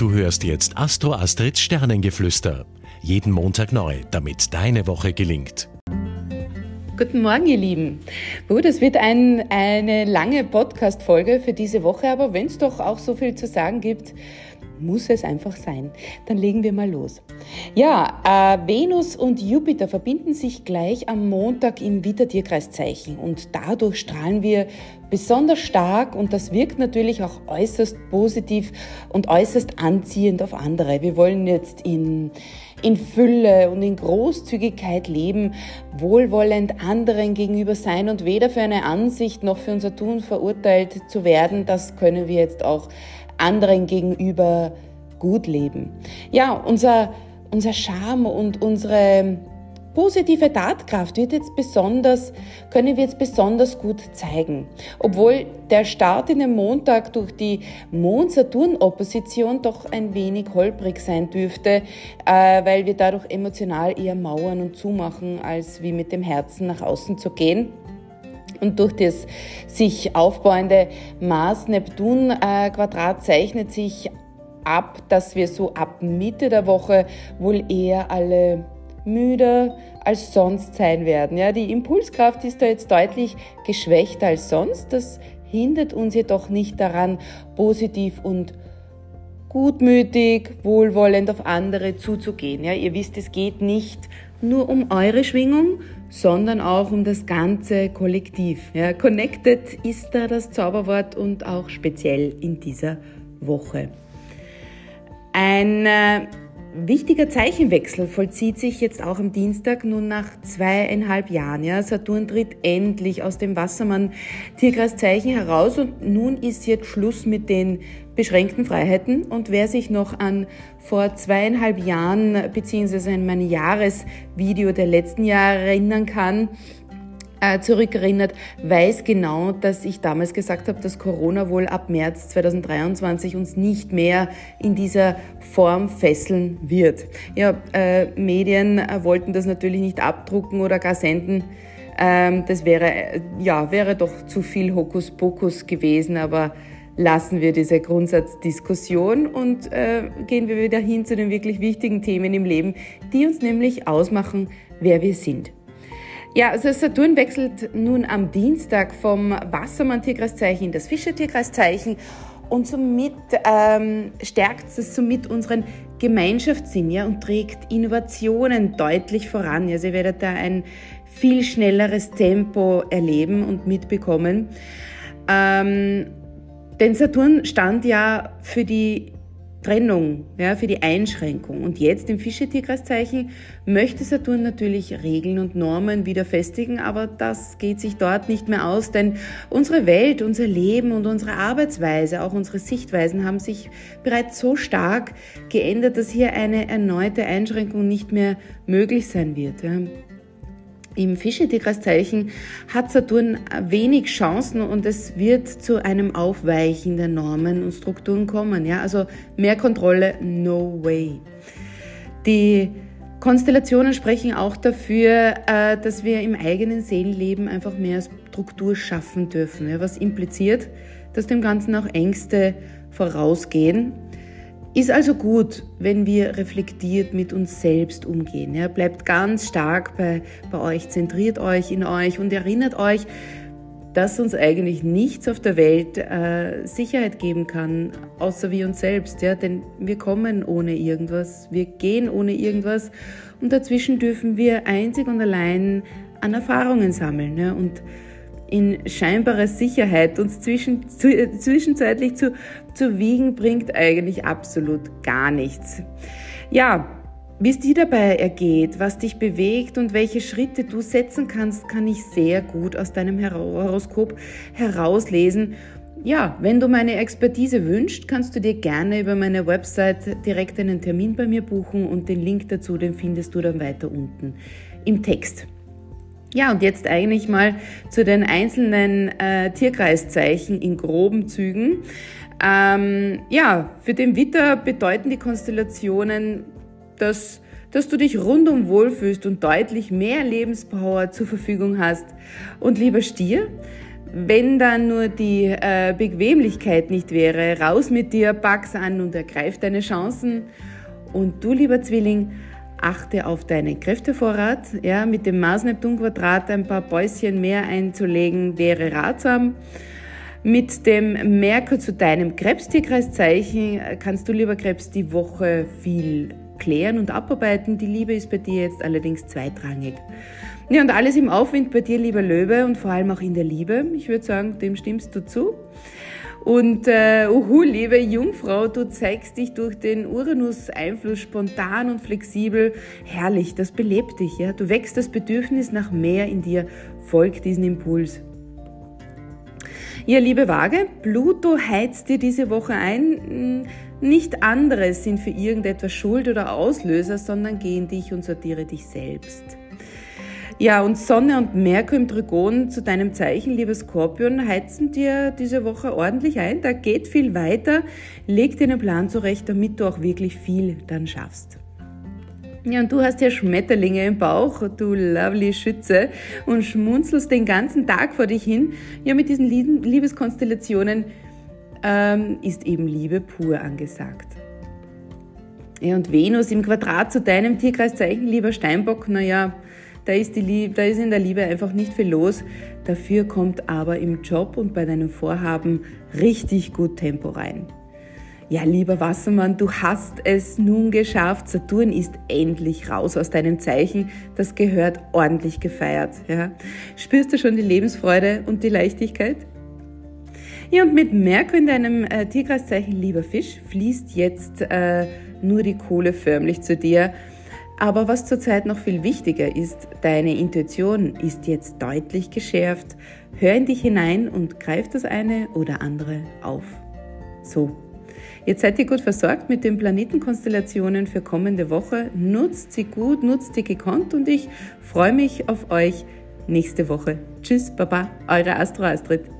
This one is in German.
Du hörst jetzt Astro Astrids Sternengeflüster. Jeden Montag neu, damit deine Woche gelingt. Guten Morgen, ihr Lieben. Gut, es wird ein, eine lange Podcast-Folge für diese Woche, aber wenn es doch auch so viel zu sagen gibt, muss es einfach sein. Dann legen wir mal los. Ja, äh, Venus und Jupiter verbinden sich gleich am Montag im Widder-Tierkreiszeichen und dadurch strahlen wir besonders stark und das wirkt natürlich auch äußerst positiv und äußerst anziehend auf andere. Wir wollen jetzt in, in Fülle und in Großzügigkeit leben, wohlwollend anderen gegenüber sein und weder für eine Ansicht noch für unser Tun verurteilt zu werden. Das können wir jetzt auch anderen gegenüber gut leben. Ja, unser, unser Charme und unsere positive Tatkraft wird jetzt besonders, können wir jetzt besonders gut zeigen. Obwohl der Start in den Montag durch die Mond-Saturn-Opposition doch ein wenig holprig sein dürfte, äh, weil wir dadurch emotional eher mauern und zumachen, als wie mit dem Herzen nach außen zu gehen. Und durch das sich aufbauende Mars-Neptun-Quadrat zeichnet sich ab, dass wir so ab Mitte der Woche wohl eher alle müder als sonst sein werden. Ja, die Impulskraft ist da jetzt deutlich geschwächter als sonst. Das hindert uns jedoch nicht daran, positiv und gutmütig, wohlwollend auf andere zuzugehen. Ja, ihr wisst, es geht nicht nur um eure Schwingung, sondern auch um das ganze Kollektiv. Ja, connected ist da das Zauberwort und auch speziell in dieser Woche. Ein äh, wichtiger Zeichenwechsel vollzieht sich jetzt auch am Dienstag nun nach zweieinhalb Jahren. Ja, Saturn tritt endlich aus dem Wassermann-Tierkreiszeichen heraus und nun ist jetzt Schluss mit den beschränkten Freiheiten. Und wer sich noch an vor zweieinhalb Jahren beziehungsweise an mein Jahresvideo der letzten Jahre erinnern kann, äh, zurückerinnert, weiß genau, dass ich damals gesagt habe, dass Corona wohl ab März 2023 uns nicht mehr in dieser Form fesseln wird. Ja, äh, Medien äh, wollten das natürlich nicht abdrucken oder gar senden. Ähm, das wäre, äh, ja, wäre doch zu viel Hokuspokus gewesen, aber lassen wir diese Grundsatzdiskussion und äh, gehen wir wieder hin zu den wirklich wichtigen Themen im Leben, die uns nämlich ausmachen, wer wir sind. Ja, also Saturn wechselt nun am Dienstag vom Wassermann-Tierkreiszeichen in das Fischer-Tierkreiszeichen und somit ähm, stärkt es somit unseren Gemeinschaftssinn ja, und trägt Innovationen deutlich voran. Also ihr werdet da ein viel schnelleres Tempo erleben und mitbekommen. Ähm, denn Saturn stand ja für die Trennung, ja, für die Einschränkung. Und jetzt im Fische-Tierkreiszeichen möchte Saturn natürlich Regeln und Normen wieder festigen, aber das geht sich dort nicht mehr aus, denn unsere Welt, unser Leben und unsere Arbeitsweise, auch unsere Sichtweisen haben sich bereits so stark geändert, dass hier eine erneute Einschränkung nicht mehr möglich sein wird. Ja. Im Fische-Tierkreiszeichen hat Saturn wenig Chancen und es wird zu einem Aufweichen der Normen und Strukturen kommen. Ja? Also mehr Kontrolle, no way. Die Konstellationen sprechen auch dafür, äh, dass wir im eigenen Seelenleben einfach mehr Struktur schaffen dürfen, was impliziert, dass dem Ganzen auch Ängste vorausgehen ist also gut, wenn wir reflektiert mit uns selbst umgehen. Ja, bleibt ganz stark bei, bei euch, zentriert euch in euch und erinnert euch, dass uns eigentlich nichts auf der Welt äh, Sicherheit geben kann, außer wir uns selbst. Ja? Denn wir kommen ohne irgendwas, wir gehen ohne irgendwas und dazwischen dürfen wir einzig und allein an Erfahrungen sammeln. Ja? Und in scheinbarer Sicherheit uns zwischen, zu, zwischenzeitlich zu, zu wiegen, bringt eigentlich absolut gar nichts. Ja, wie es dir dabei ergeht, was dich bewegt und welche Schritte du setzen kannst, kann ich sehr gut aus deinem Horoskop herauslesen. Ja, wenn du meine Expertise wünschst, kannst du dir gerne über meine Website direkt einen Termin bei mir buchen und den Link dazu, den findest du dann weiter unten im Text. Ja, und jetzt eigentlich mal zu den einzelnen äh, Tierkreiszeichen in groben Zügen. Ähm, ja, für den Witter bedeuten die Konstellationen, dass, dass du dich rundum wohlfühlst und deutlich mehr Lebenspower zur Verfügung hast. Und lieber Stier, Wenn dann nur die äh, Bequemlichkeit nicht wäre, raus mit dir, pack's an und ergreif deine Chancen. Und du, lieber Zwilling, achte auf deinen Kräftevorrat. Ja, mit dem Mars-Neptun-Quadrat ein paar Päuschen mehr einzulegen wäre ratsam. Mit dem Merkur zu deinem Krebstierkreiszeichen kannst du, lieber Krebs, die Woche viel klären und abarbeiten. Die Liebe ist bei dir jetzt allerdings zweitrangig. Ja, und alles im Aufwind bei dir, lieber Löwe, und vor allem auch in der Liebe. Ich würde sagen, dem stimmst du zu. Und äh, uhu, liebe Jungfrau, du zeigst dich durch den Uranus-Einfluss spontan und flexibel. Herrlich, das belebt dich. Ja? Du wächst das Bedürfnis nach mehr in dir. Folg diesem Impuls. Ja, liebe Waage, Pluto heizt dir diese Woche ein. Nicht andere sind für irgendetwas Schuld oder Auslöser, sondern geh in dich und sortiere dich selbst. Ja, und Sonne und Merkur im Trigon zu deinem Zeichen, lieber Skorpion, heizen dir diese Woche ordentlich ein. Da geht viel weiter. Leg dir einen Plan zurecht, damit du auch wirklich viel dann schaffst. Ja, und du hast ja Schmetterlinge im Bauch, du lovely Schütze, und schmunzelst den ganzen Tag vor dich hin. Ja, mit diesen Liebeskonstellationen ähm, ist eben Liebe pur angesagt. Ja, und Venus im Quadrat zu deinem Tierkreiszeichen, lieber Steinbock, naja, da ist, die Liebe, da ist in der Liebe einfach nicht viel los. Dafür kommt aber im Job und bei deinem Vorhaben richtig gut Tempo rein. Ja, lieber Wassermann, du hast es nun geschafft. Saturn ist endlich raus aus deinem Zeichen. Das gehört ordentlich gefeiert. Ja. Spürst du schon die Lebensfreude und die Leichtigkeit? Ja, und mit Merkur in deinem äh, Tierkreiszeichen, lieber Fisch, fließt jetzt äh, nur die Kohle förmlich zu dir. Aber was zurzeit noch viel wichtiger ist, deine Intuition ist jetzt deutlich geschärft. Hör in dich hinein und greif das eine oder andere auf. So, jetzt seid ihr gut versorgt mit den Planetenkonstellationen für kommende Woche. Nutzt sie gut, nutzt sie gekonnt und ich freue mich auf euch nächste Woche. Tschüss, Baba, eure Astro Astrid.